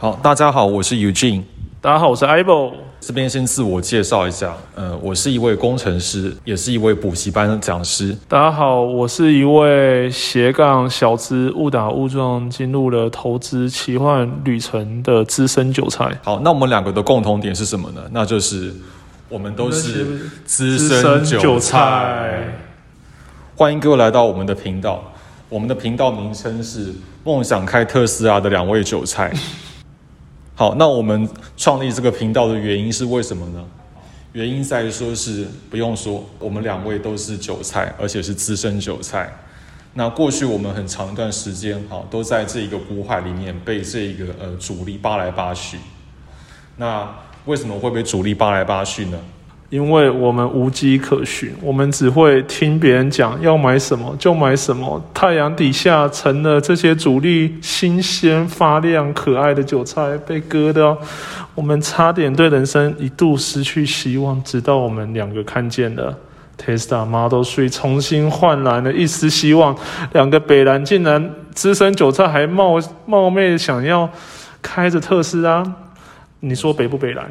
好，大家好，我是 Eugene。大家好，我是 Ivo。这边先自我介绍一下，呃，我是一位工程师，也是一位补习班的讲师。大家好，我是一位斜杠小资误打误撞进入了投资奇幻旅程的资深韭菜。好，那我们两个的共同点是什么呢？那就是我们都是资深韭菜。欢迎各位来到我们的频道，我们的频道名称是梦想开特斯拉的两位韭菜。好，那我们创立这个频道的原因是为什么呢？原因在于说是不用说，我们两位都是韭菜，而且是资深韭菜。那过去我们很长一段时间，哈，都在这一个股海里面被这一个呃主力扒来扒去。那为什么会被主力扒来扒去呢？因为我们无迹可寻，我们只会听别人讲要买什么就买什么。太阳底下成了这些主力新鲜发亮可爱的韭菜，被割掉，我们差点对人生一度失去希望。直到我们两个看见了 Tesla Model 3，重新焕然了一丝希望。两个北蓝竟然资深韭菜还冒冒昧想要开着特斯拉，你说北不北蓝？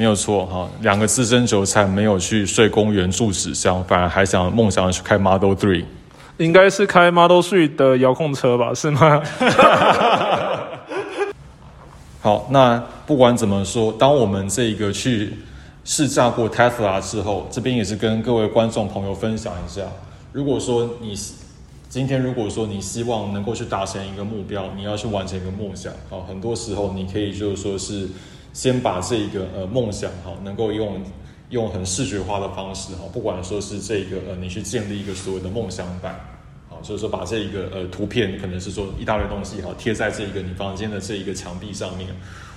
没有错哈，两个资深韭菜没有去睡公园住纸箱，反而还想梦想去开 Model Three，应该是开 Model Three 的遥控车吧？是吗？好，那不管怎么说，当我们这个去试驾过 Tesla 之后，这边也是跟各位观众朋友分享一下，如果说你今天如果说你希望能够去达成一个目标，你要去完成一个梦想，好，很多时候你可以就是说是。先把这一个呃梦想哈，能够用用很视觉化的方式哈，不管说是这个呃，你去建立一个所谓的梦想版，好，就是说把这一个呃图片，可能是说一大堆东西哈，贴在这一个你房间的这一个墙壁上面，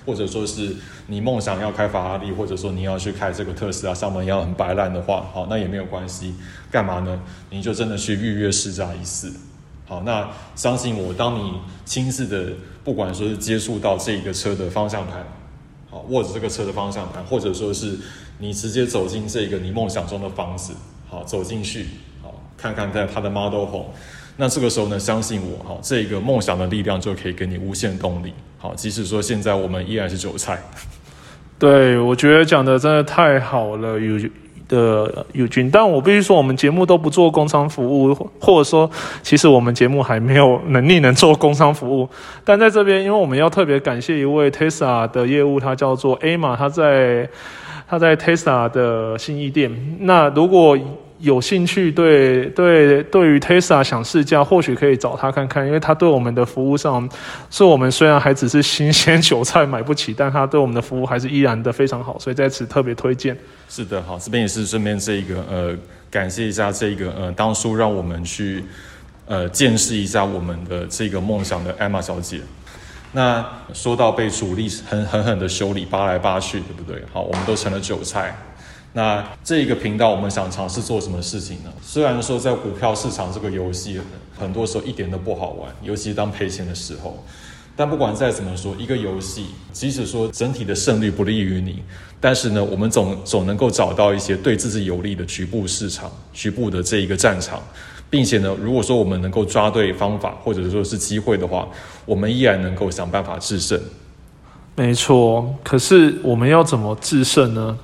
或者说是你梦想要开法拉利，或者说你要去开这个特斯拉，上门要很白烂的话，好，那也没有关系，干嘛呢？你就真的去预约试驾一次，好，那相信我，当你亲自的，不管说是接触到这一个车的方向盘。握着这个车的方向盘，或者说是你直接走进这个你梦想中的房子，好走进去，好看看在它的 Model Home，那这个时候呢，相信我，哈，这个梦想的力量就可以给你无限动力，好，即使说现在我们依然是韭菜，对我觉得讲的真的太好了，有。的友军，但我必须说，我们节目都不做工商服务，或者说，其实我们节目还没有能力能做工商服务。但在这边，因为我们要特别感谢一位 Tesla 的业务，他叫做 A 玛，他在他在 Tesla 的新一店。那如果有兴趣对对对于 Tesla 想试驾，或许可以找他看看，因为他对我们的服务上，是我们虽然还只是新鲜韭菜买不起，但他对我们的服务还是依然的非常好，所以在此特别推荐。是的，好，这边也是顺便这个呃，感谢一下这个呃，当初让我们去呃见识一下我们的这个梦想的艾玛小姐。那说到被主力狠狠狠的修理扒来扒去，对不对？好，我们都成了韭菜。那这一个频道，我们想尝试做什么事情呢？虽然说在股票市场这个游戏，很多时候一点都不好玩，尤其是当赔钱的时候。但不管再怎么说，一个游戏，即使说整体的胜率不利于你，但是呢，我们总总能够找到一些对自己有利的局部市场、局部的这一个战场，并且呢，如果说我们能够抓对方法，或者说是机会的话，我们依然能够想办法制胜。没错，可是我们要怎么制胜呢？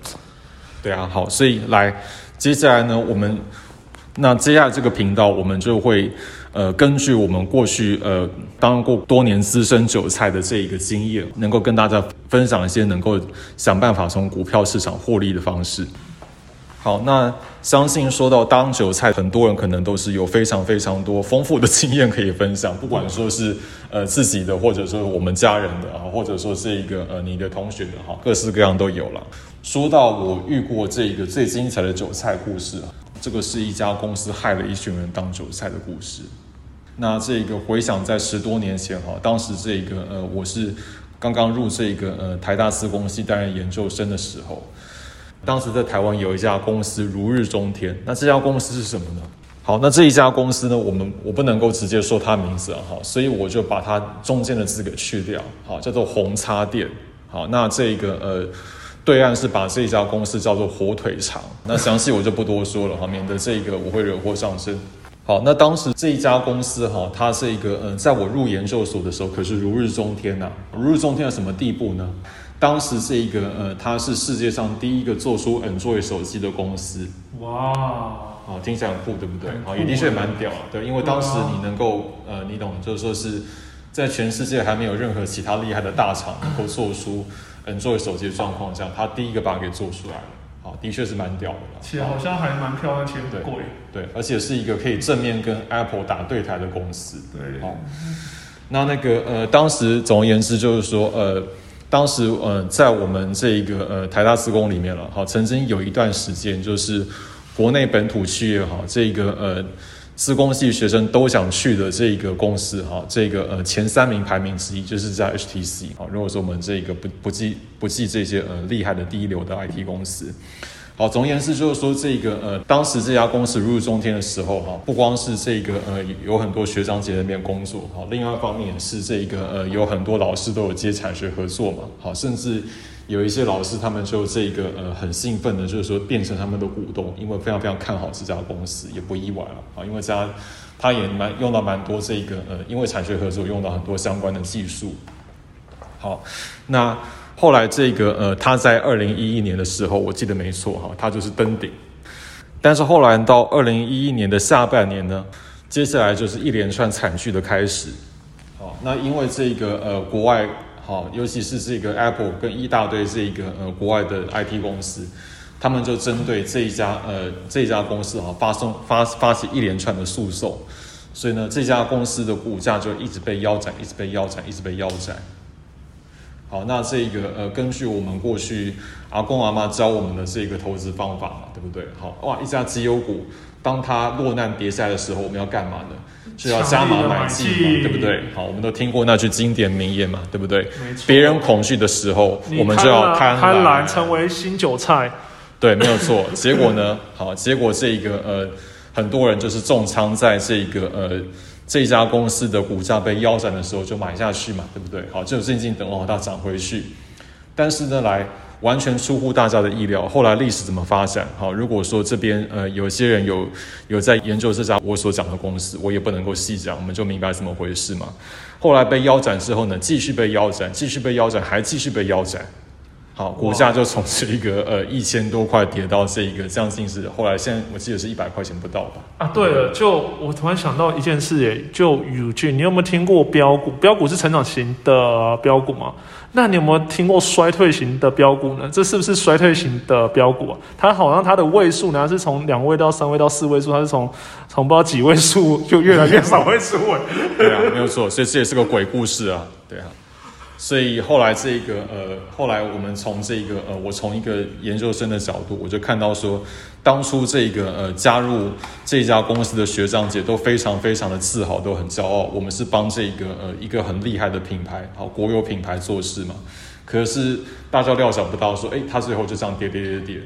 对啊，好，所以来，接下来呢，我们那接下来这个频道，我们就会呃，根据我们过去呃当过多年资深韭菜的这一个经验，能够跟大家分享一些能够想办法从股票市场获利的方式。好，那相信说到当韭菜，很多人可能都是有非常非常多丰富的经验可以分享，不管说是呃自己的，或者说我们家人的啊，或者说是一个呃你的同学的哈，各式各样都有了。说到我遇过这个最精彩的韭菜故事，这个是一家公司害了一群人当韭菜的故事。那这个回想在十多年前哈，当时这个呃我是刚刚入这个呃台大资工系担任研究生的时候。当时在台湾有一家公司如日中天，那这家公司是什么呢？好，那这一家公司呢，我们我不能够直接说它名字啊，哈，所以我就把它中间的字给去掉，好，叫做红叉店，好，那这个呃，对岸是把这一家公司叫做火腿肠，那详细我就不多说了哈，免得这个我会惹祸上身。好，那当时这一家公司哈，它是一个嗯，在我入研究所的时候，可是如日中天呐、如日中天到什么地步呢？当时这一个呃，它是世界上第一个做出 Android 手机的公司，哇，啊，听起来很酷，对不对？也的确蛮屌的，对，因为当时你能够呃，你懂，就是说是在全世界还没有任何其他厉害的大厂能够 做出 Android 手机的状况下，它第一个把它给做出来了，好，的确是蛮屌的啦。且好像还蛮漂亮，且对很贵。对，而且是一个可以正面跟 Apple 打对台的公司。对，好，那那个呃，当时总而言之就是说，呃，当时呃，在我们这一个呃台大自工里面了，好，曾经有一段时间就是国内本土企业哈，这个呃自工系学生都想去的这个公司哈，这个呃前三名排名之一就是在 HTC 啊，如果说我们这个不不计不计这些呃厉害的第一流的 IT 公司。好，总而言之就是说，这个呃，当时这家公司如日中天的时候，哈，不光是这个呃有很多学长姐在那边工作，好，另外一方面也是这个呃有很多老师都有接产学合作嘛，好，甚至有一些老师他们就这个呃很兴奋的，就是说变成他们的股东，因为非常非常看好这家公司，也不意外了，啊，因为这家他也蛮用到蛮多这个呃，因为产学合作用到很多相关的技术，好，那。后来这个呃，他在二零一一年的时候，我记得没错哈，他就是登顶。但是后来到二零一一年的下半年呢，接下来就是一连串惨剧的开始。好，那因为这个呃国外好，尤其是这个 Apple 跟一大堆这个呃国外的 IT 公司，他们就针对这一家呃这家公司哈发送发发起一连串的诉讼，所以呢这家公司的股价就一直被腰斩，一直被腰斩，一直被腰斩。好，那这个呃，根据我们过去阿公阿妈教我们的这个投资方法嘛，对不对？好，哇，一家绩优股，当它落难跌下来的时候，我们要干嘛呢？是要加码买进嘛，对不对？好，我们都听过那句经典名言嘛，对不对？没错。别人恐惧的时候，我们就要贪婪贪婪成为新韭菜。对，没有错。结果呢？好，结果这个呃，很多人就是重仓在这个呃这家公司的股价被腰斩的时候就买下去嘛，对不对？好，就静静等候它涨回去。但是呢，来完全出乎大家的意料，后来历史怎么发展？好，如果说这边呃有些人有有在研究这家我所讲的公司，我也不能够细讲，我们就明白怎么回事嘛。后来被腰斩之后呢，继续被腰斩，继续被腰斩，还继续被腰斩。好，股价就从这一个呃一千多块跌到这一个将近是后来现在我记得是一百块钱不到吧？啊，对了，就我突然想到一件事，耶，就宇俊，你有没有听过标股？标股是成长型的标股吗？那你有没有听过衰退型的标股呢？这是不是衰退型的标股啊？它好像它的位数呢是从两位到三位到四位数，它是从从不知道几位数就越来越少位数哎。对啊，没有错，所以这也是个鬼故事啊，对啊。所以后来这个呃，后来我们从这个呃，我从一个研究生的角度，我就看到说，当初这个呃加入这家公司的学长姐都非常非常的自豪，都很骄傲，我们是帮这个呃一个很厉害的品牌，好国有品牌做事嘛。可是大家料想不到说，哎，它最后就这样跌跌跌跌。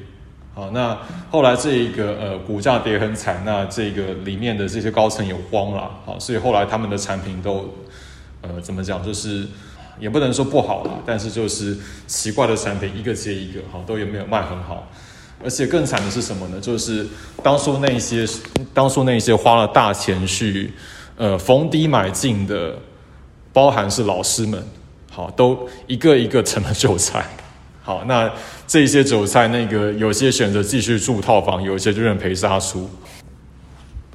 好，那后来这一个呃股价跌很惨，那这个里面的这些高层也慌了，好，所以后来他们的产品都呃怎么讲，就是也不能说不好啦，但是就是奇怪的产品一个接一个，好，都也没有卖很好。而且更惨的是什么呢？就是当初那些当初那些花了大钱去呃逢低买进的，包含是老师们，好，都一个一个成了韭菜。好，那这些韭菜，那个有些选择继续住套房，有些就认赔杀出。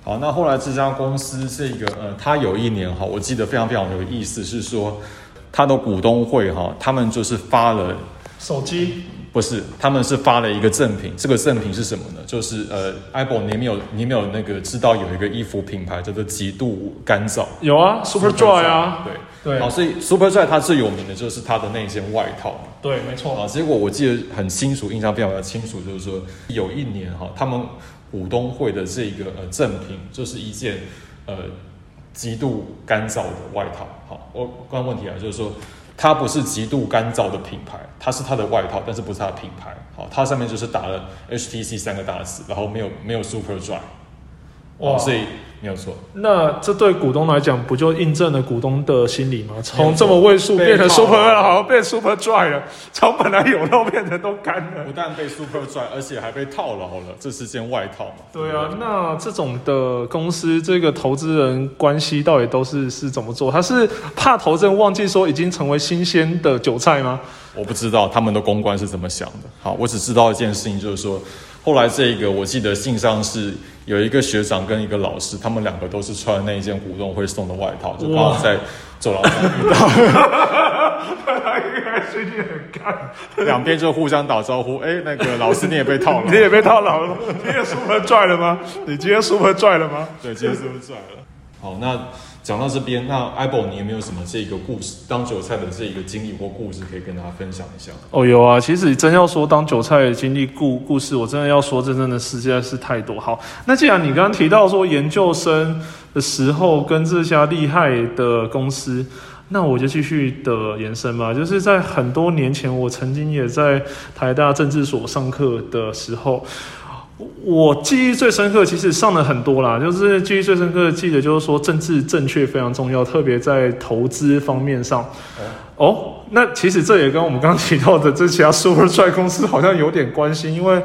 好，那后来这家公司这个呃，它有一年哈，我记得非常非常有意思，是说它的股东会哈，他们就是发了手机不是，他们是发了一个赠品。这个赠品是什么呢？就是呃，apple，你没有你没有那个知道有一个衣服品牌叫做极度干燥有啊，Super Dry 啊，对对好，所以 Super Dry 它最有名的就是它的那件外套嘛。对，没错，啊，结果我记得很清楚，印象非常非常清楚，就是说有一年哈，他们股东会的这个呃赠品就是一件呃极度干燥的外套。好，我刚问题啊，就是说它不是极度干燥的品牌，它是它的外套，但是不是它的品牌。好，它上面就是打了 HTC 三个大字，然后没有没有 Super Dry。哇哦，所以没有错。那这对股东来讲，不就印证了股东的心理吗？没从这么位数变成 super 了好像变 super dry 了，从本来有肉变成都干了不。但被 Super dry，，而且还被套牢了，这是件外套嘛？对啊，那这种的公司，这个投资人关系到底都是是怎么做？他是怕投资人忘记说已经成为新鲜的韭菜吗？我不知道他们的公关是怎么想的。好，我只知道一件事情，就是说，后来这个我记得信上是有一个学长跟一个老师，他们两个都是穿那一件股东会送的外套，就刚好在走廊上遇到，应该最近很干，两边就互相打招呼。哎，那个老师你也被套了你，也被套牢了，你也 super dry 了吗？你今天 super dry 了吗？对，今天 super 拽了？好，那讲到这边，那 Apple，你有没有什么这个故事当韭菜的这个经历或故事可以跟大家分享一下？哦，有啊，其实真要说当韭菜的经历故故事，我真的要说，真真的实在是太多。好，那既然你刚刚提到说研究生的时候跟这家厉害的公司，那我就继续的延伸吧。就是在很多年前，我曾经也在台大政治所上课的时候。我记忆最深刻，其实上了很多啦，就是记忆最深刻的，记得就是说政治正确非常重要，特别在投资方面上。哦，那其实这也跟我们刚刚提到的这家 Super Try 公司好像有点关系，因为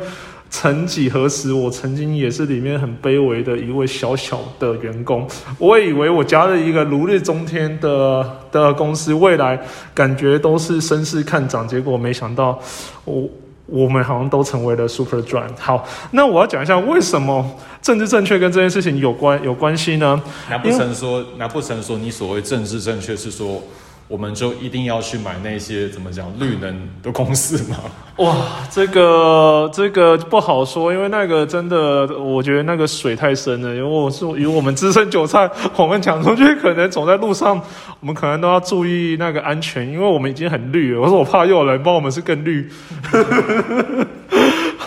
曾几何时，我曾经也是里面很卑微的一位小小的员工。我也以为我加了一个如日中天的的公司，未来感觉都是声势看涨，结果没想到我。我们好像都成为了 super dry。好，那我要讲一下为什么政治正确跟这件事情有关有关系呢？难不成说，难不成说你所谓政治正确是说，我们就一定要去买那些怎么讲绿能的公司吗？哇，这个这个不好说，因为那个真的，我觉得那个水太深了。因为我是以我们资深韭菜，我们讲出去可能走在路上，我们可能都要注意那个安全，因为我们已经很绿了。我说我怕又有人帮我们是更绿。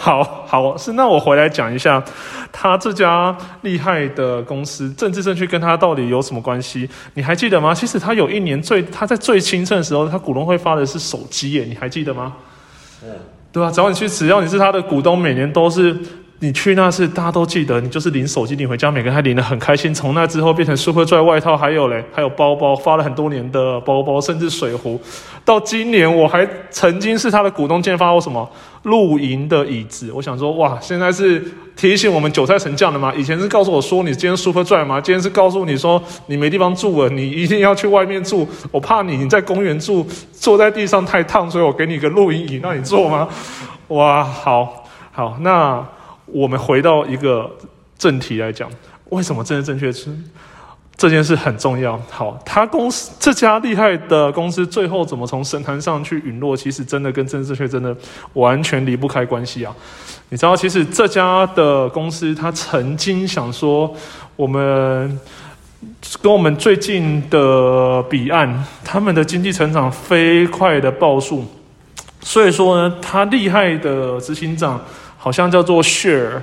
好好是，那我回来讲一下，他这家厉害的公司政治正确跟他到底有什么关系？你还记得吗？其实他有一年最他在最兴盛的时候，他股东会发的是手机耶，你还记得吗？嗯对啊，只要你去，只要你是他的股东，每年都是你去那次，大家都记得，你就是领手机领回家，每个人还领得很开心。从那之后变成 Super Dry 外套，还有嘞，还有包包，发了很多年的包包，甚至水壶。到今年我还曾经是他的股东，竟然发过什么露营的椅子。我想说，哇，现在是提醒我们韭菜成将了吗？以前是告诉我说你今天 Super Dry 吗？今天是告诉你说你没地方住了，你一定要去外面住。我怕你你在公园住，坐在地上太烫，所以我给你个露营椅让你坐吗？哇，好好，那我们回到一个正题来讲，为什么政治正确是这件事很重要？好，他公司这家厉害的公司最后怎么从神坛上去陨落？其实真的跟政治正确真的完全离不开关系啊！你知道，其实这家的公司他曾经想说，我们跟我们最近的彼岸，他们的经济成长飞快的报数。所以说呢，他厉害的执行长好像叫做 Share，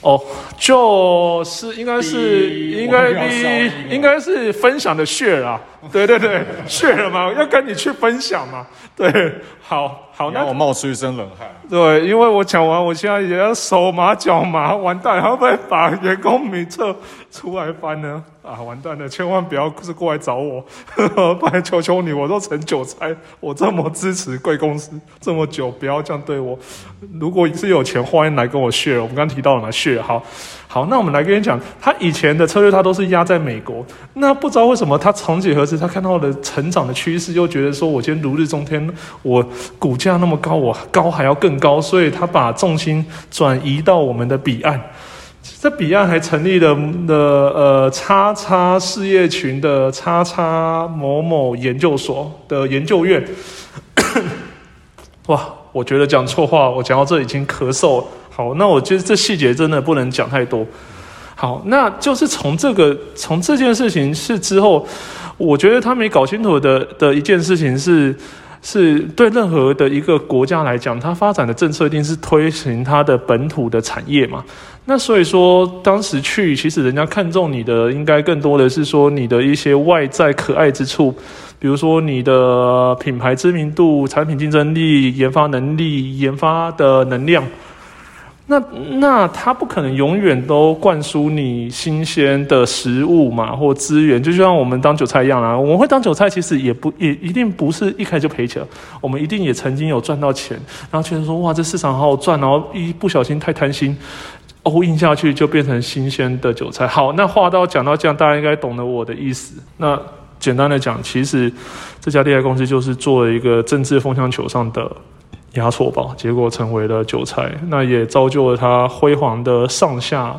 哦，就是应该是应该我们要消音了应该是分享的 Share 啊，对对对，Share 嘛，要跟你去分享嘛，对，好好，那我冒出一身冷汗。对，因为我讲完，我现在也要手麻脚麻，完蛋，会不会把员工名册出来翻呢？啊，完蛋了，千万不要是过来找我，拜求求你，我都成韭菜，我这么支持贵公司这么久，不要这样对我。如果是有钱，欢迎来跟我 share。我们刚刚提到了嘛，share 好。好，那我们来跟你讲，他以前的策略，他都是压在美国。那不知道为什么，他曾几何时，他看到了成长的趋势，又觉得说，我今天如日中天，我股价那么高，我高还要更高，所以他把重心转移到我们的彼岸。在彼岸还成立了的呃叉叉事业群的叉叉某某研究所的研究院。哇，我觉得讲错话，我讲到这已经咳嗽。好，那我觉得这细节真的不能讲太多。好，那就是从这个从这件事情是之后，我觉得他没搞清楚的的一件事情是，是对任何的一个国家来讲，它发展的政策一定是推行它的本土的产业嘛。那所以说，当时去其实人家看中你的，应该更多的是说你的一些外在可爱之处，比如说你的品牌知名度、产品竞争力、研发能力、研发的能量。那那他不可能永远都灌输你新鲜的食物嘛，或资源，就像我们当韭菜一样啦。我们会当韭菜，其实也不也一定不是一开就赔钱，我们一定也曾经有赚到钱，然后觉得说哇，这市场好好赚，然后一不小心太贪心哦，印下去就变成新鲜的韭菜。好，那话到讲到这样，大家应该懂得我的意思。那简单的讲，其实这家猎爱公司就是做了一个政治风向球上的。压错吧，结果成为了韭菜，那也造就了他辉煌的上下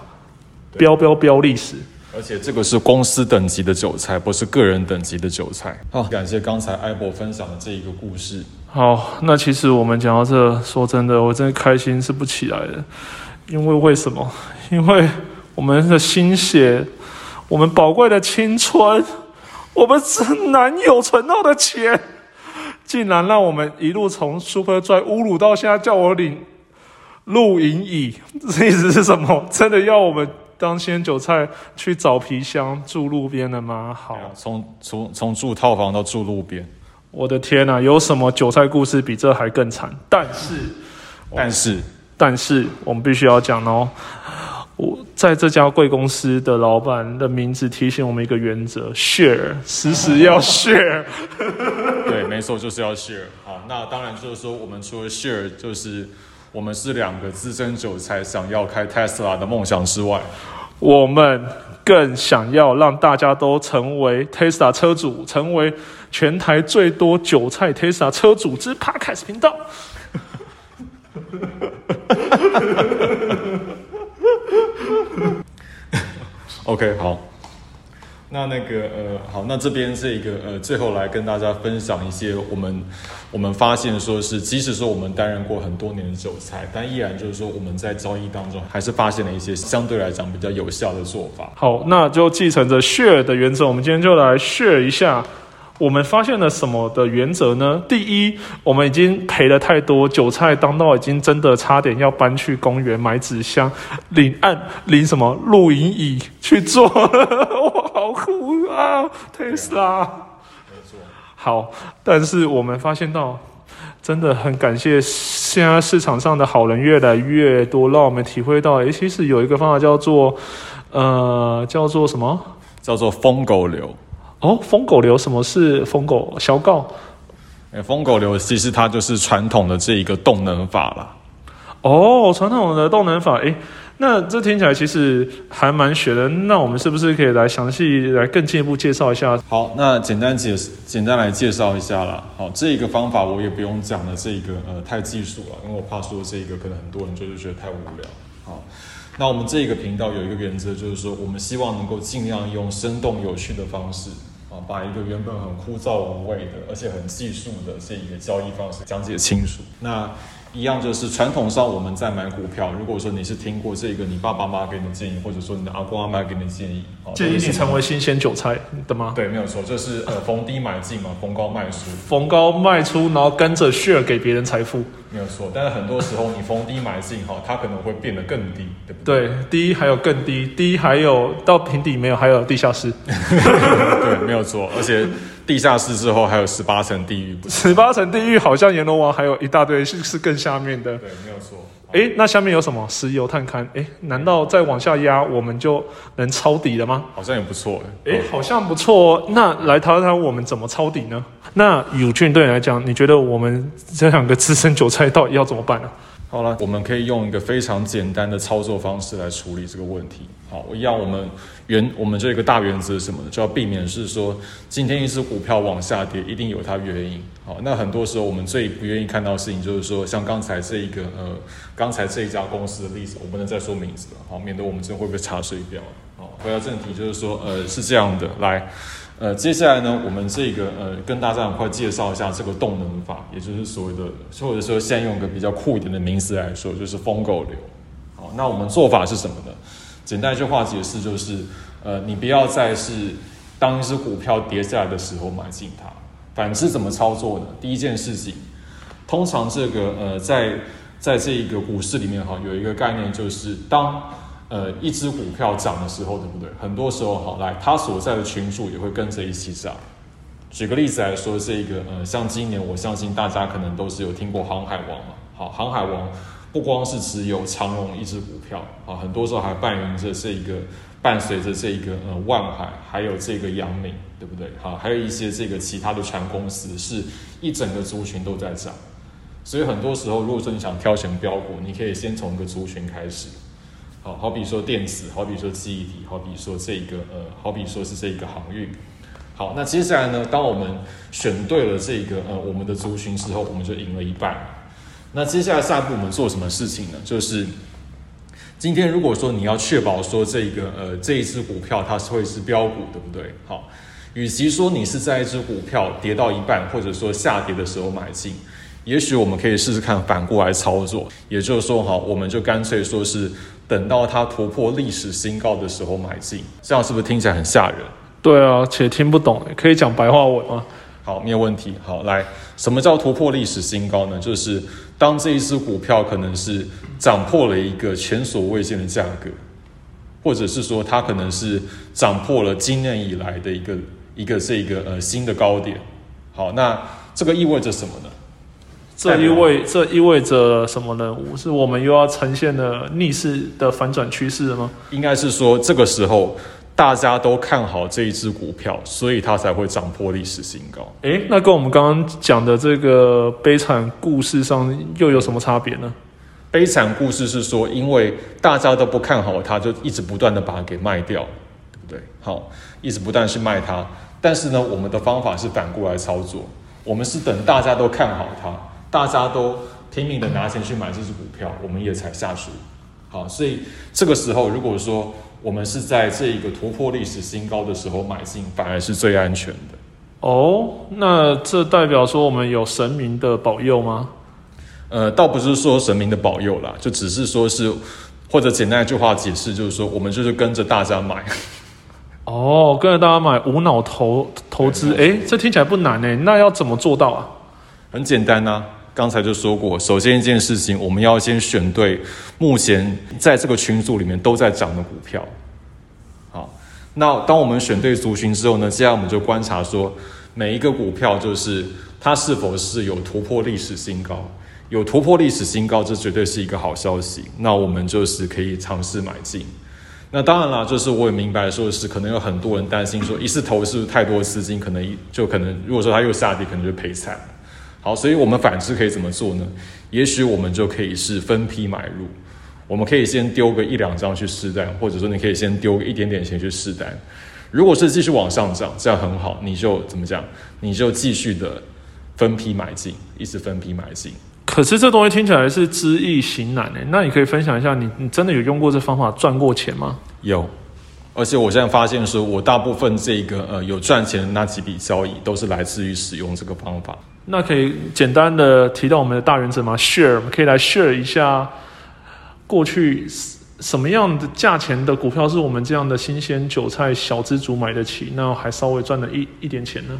标标标历史。而且这个是公司等级的韭菜，不是个人等级的韭菜。好，感谢刚才艾博分享的这一个故事。好，那其实我们讲到这，说真的，我真的开心是不起来的，因为为什么？因为我们的心血，我们宝贵的青春，我们男友存到的钱。竟然让我们一路从 Super Dry 侮辱到现在，叫我领露营椅，这意思是什么？真的要我们当鲜韭菜去找皮箱住路边的吗？好，从从从住套房到住路边，我的天哪！有什么韭菜故事比这还更惨？但是，但是，但是，我们必须要讲哦。我在这家贵公司的老板的名字提醒我们一个原则：share，时时要 share。对，没错，就是要 share。好，那当然就是说，我们除了 share，就是我们是两个资深韭菜，想要开 Tesla 的梦想之外，我们更想要让大家都成为 Tesla 车主，成为全台最多韭菜 Tesla 车主之 Podcast 频道。OK，好，那那个呃，好，那这边这个呃，最后来跟大家分享一些我们我们发现说是，即使说我们担任过很多年的韭菜，但依然就是说我们在交易当中还是发现了一些相对来讲比较有效的做法。好，那就继承着 share 的原则，我们今天就来 share 一下。我们发现了什么的原则呢？第一，我们已经赔了太多，韭菜当到已经真的差点要搬去公园买纸箱、领案领什么露营椅去做，哇，好酷啊！Tesla，没错。好，但是我们发现到，真的很感谢现在市场上的好人越来越多，让我们体会到，诶，其实有一个方法叫做，呃，叫做什么？叫做疯狗流。哦，疯狗流什么是疯狗小告？哎，疯狗流其实它就是传统的这一个动能法啦。哦，传统的动能法，哎，那这听起来其实还蛮学的。那我们是不是可以来详细来更进一步介绍一下？好，那简单解简单来介绍一下啦。好，这一个方法我也不用讲的，这一个呃太技术了，因为我怕说这一个可能很多人就是觉得太无聊。好。那我们这个频道有一个原则，就是说，我们希望能够尽量用生动有趣的方式啊，把一个原本很枯燥无味的，而且很技术的这一个交易方式讲解清楚。那一样就是传统上我们在买股票，如果说你是听过这个你爸爸妈妈给你建议，或者说你的阿公阿妈给你的建议，建议你成为新鲜韭菜的吗？对，没有错，就是呃逢低买进嘛，逢高卖出，逢高卖出，然后跟着 share 给别人财富，没有错。但是很多时候你逢低买进哈，它可能会变得更低，对不对？对，低还有更低，低还有到平底没有，还有地下室。对，没有错，而且。地下室之后还有十八层地狱，十八层地狱好像阎罗王还有一大堆是是更下面的。对，没有错。哎，那下面有什么石油探勘？哎，难道再往下压我们就能抄底了吗？好像也不错哎，好像不错。那来谈谈我们怎么抄底呢？那友俊对你来讲，你觉得我们这两个资深韭菜到底要怎么办呢？好了，我们可以用一个非常简单的操作方式来处理这个问题。好，一样，我们原我们这个大原则是什么呢？就要避免是说，今天一只股票往下跌，一定有它原因。好，那很多时候我们最不愿意看到的事情，就是说，像刚才这一个呃，刚才这一家公司的例子，我不能再说名字了，好，免得我们这会被查水表。好，回到正题，就是说，呃，是这样的，来。呃，接下来呢，我们这个呃，跟大家很快介绍一下这个动能法，也就是所谓的，或者说现在用个比较酷一点的名词来说，就是疯狗流。好，那我们做法是什么呢？简单一句话解释就是，呃，你不要再是当一只股票跌下来的时候买进它，反之怎么操作呢？第一件事情，通常这个呃，在在这一个股市里面哈，有一个概念就是当。呃，一只股票涨的时候，对不对？很多时候，好来，它所在的群数也会跟着一起涨。举个例子来说，这个呃，像今年，我相信大家可能都是有听过航海王嘛。好，航海王不光是只有长荣一只股票啊，很多时候还伴迎着这一个伴随着这一个呃万海，还有这个阳明，对不对？好，还有一些这个其他的船公司，是一整个族群都在涨。所以很多时候，如果说你想挑选标股，你可以先从一个族群开始。好，好比说电子，好比说记忆体，好比说这个呃，好比说是这个航运。好，那接下来呢，当我们选对了这个呃我们的族群之后，我们就赢了一半。那接下来下一步我们做什么事情呢？就是今天如果说你要确保说这个呃这一只股票它是会是标股，对不对？好，与其说你是在一只股票跌到一半或者说下跌的时候买进，也许我们可以试试看反过来操作，也就是说，好，我们就干脆说是等到它突破历史新高的时候买进，这样是不是听起来很吓人？对啊，且听不懂，可以讲白话文吗？好，没有问题。好，来，什么叫突破历史新高呢？就是当这一只股票可能是涨破了一个前所未见的价格，或者是说它可能是涨破了今年以来的一个一个这个呃新的高点。好，那这个意味着什么呢？这意味这意味着什么呢？是我们又要呈现了逆势的反转趋势了吗？应该是说这个时候。大家都看好这一只股票，所以它才会涨破历史新高。诶，那跟我们刚刚讲的这个悲惨故事上又有什么差别呢？悲惨故事是说，因为大家都不看好它，就一直不断的把它给卖掉，对不对？好，一直不断去卖它。但是呢，我们的方法是反过来操作，我们是等大家都看好它，大家都拼命的拿钱去买这只股票，我们也才下去。好，所以这个时候如果说。我们是在这一个突破历史新高的时候买进，反而是最安全的。哦，那这代表说我们有神明的保佑吗？呃，倒不是说神明的保佑啦，就只是说是，或者简单一句话解释，就是说我们就是跟着大家买。哦，跟着大家买，无脑投投资，哎，这听起来不难哎，那要怎么做到啊？很简单呐。刚才就说过，首先一件事情，我们要先选对目前在这个群组里面都在涨的股票。好，那当我们选对族群之后呢，接下来我们就观察说，每一个股票就是它是否是有突破历史新高，有突破历史新高，这绝对是一个好消息。那我们就是可以尝试买进。那当然了，就是我也明白说是可能有很多人担心说，一次投是太多资金，可能就可能如果说它又下跌，可能就赔惨。好，所以我们反之可以怎么做呢？也许我们就可以是分批买入，我们可以先丢个一两张去试单，或者说你可以先丢一点点钱去试单。如果是继续往上涨，这样很好，你就怎么讲？你就继续的分批买进，一直分批买进。可是这东西听起来是知易行难诶，那你可以分享一下，你你真的有用过这方法赚过钱吗？有，而且我现在发现说，我大部分这个呃有赚钱的那几笔交易，都是来自于使用这个方法。那可以简单的提到我们的大原则吗？Share，我们可以来 share 一下过去什么样的价钱的股票是我们这样的新鲜韭菜小资族买得起，那还稍微赚了一一点钱呢？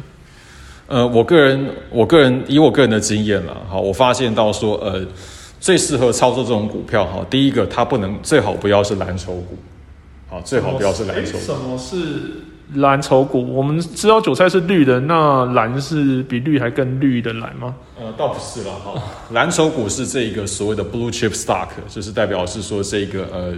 呃，我个人，我个人以我个人的经验了，好，我发现到说，呃，最适合操作这种股票，哈，第一个它不能最好不要是蓝筹股，好，最好不要是蓝筹。什么是？蓝筹股，我们知道韭菜是绿的，那蓝是比绿还更绿的蓝吗？呃，倒不是了哈。蓝筹股是这一个所谓的 blue chip stock，就是代表是说这个呃，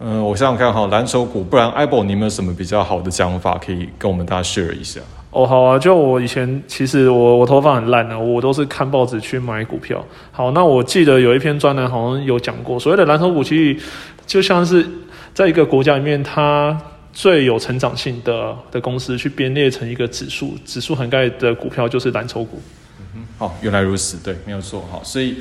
嗯，我想想看哈，蓝筹股，不然 Apple，你有没有什么比较好的讲法可以跟我们大家 share 一下？哦，好啊，就我以前其实我我头发很烂的，我都是看报纸去买股票。好，那我记得有一篇专栏好像有讲过，所谓的蓝筹股其实就像是在一个国家里面它。最有成长性的的公司去编列成一个指数，指数涵盖的股票就是蓝筹股。嗯哼，原来如此，对，没有错，好，所以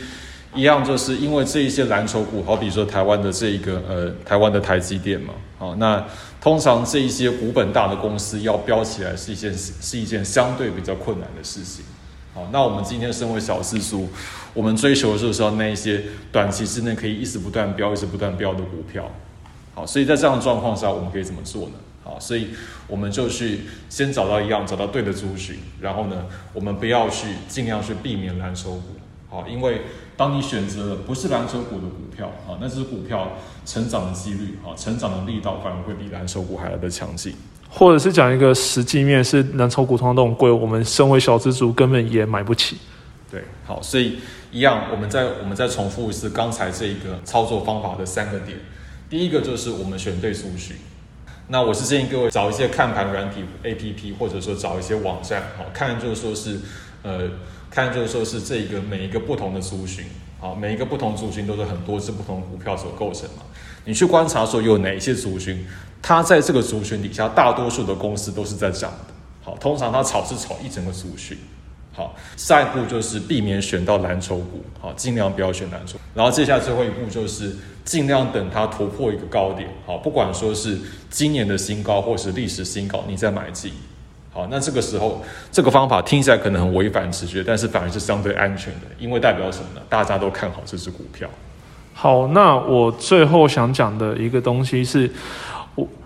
一样就是因为这一些蓝筹股，好比说台湾的这一个呃台湾的台积电嘛，好，那通常这一些股本大的公司要标起来是一件是一件相对比较困难的事情。好，那我们今天身为小市族，我们追求就是说那一些短期之内可以一直不断标、一直不断标的股票。好，所以在这样的状况下，我们可以怎么做呢？好，所以我们就去先找到一样，找到对的族群，然后呢，我们不要去尽量去避免蓝筹股。好，因为当你选择了不是蓝筹股的股票，啊，那只股票成长的几率，啊，成长的力道反而会比蓝筹股还来的强劲。或者是讲一个实际面，是蓝筹股通常都很贵，我们身为小资族根本也买不起。对，好，所以一样，我们再我们再重复一次刚才这一个操作方法的三个点。第一个就是我们选对族群。那我是建议各位找一些看盘软体 A P P，或者说找一些网站，好看就是说是呃看就是说是这一个每一个不同的族群，好，每一个不同族群都是很多只不同股票所构成嘛。你去观察说有哪一些族群，它在这个族群底下，大多数的公司都是在涨的。好，通常它炒是炒一整个族群。好，下一步就是避免选到蓝筹股，好，尽量不要选蓝筹。然后接下来最后一步就是尽量等它突破一个高点，好，不管说是今年的新高或是历史新高，你再买进。好，那这个时候这个方法听起来可能很违反直觉，但是反而是相对安全的，因为代表什么呢？大家都看好这只股票。好，那我最后想讲的一个东西是。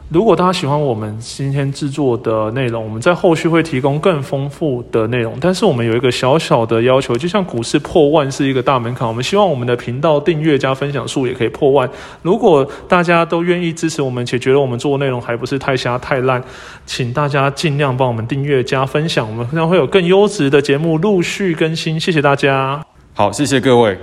如果大家喜欢我们今天制作的内容，我们在后续会提供更丰富的内容。但是我们有一个小小的要求，就像股市破万是一个大门槛，我们希望我们的频道订阅加分享数也可以破万。如果大家都愿意支持我们，且觉得我们做的内容还不是太瞎太烂，请大家尽量帮我们订阅加分享，我们将会有更优质的节目陆续更新。谢谢大家。好，谢谢各位。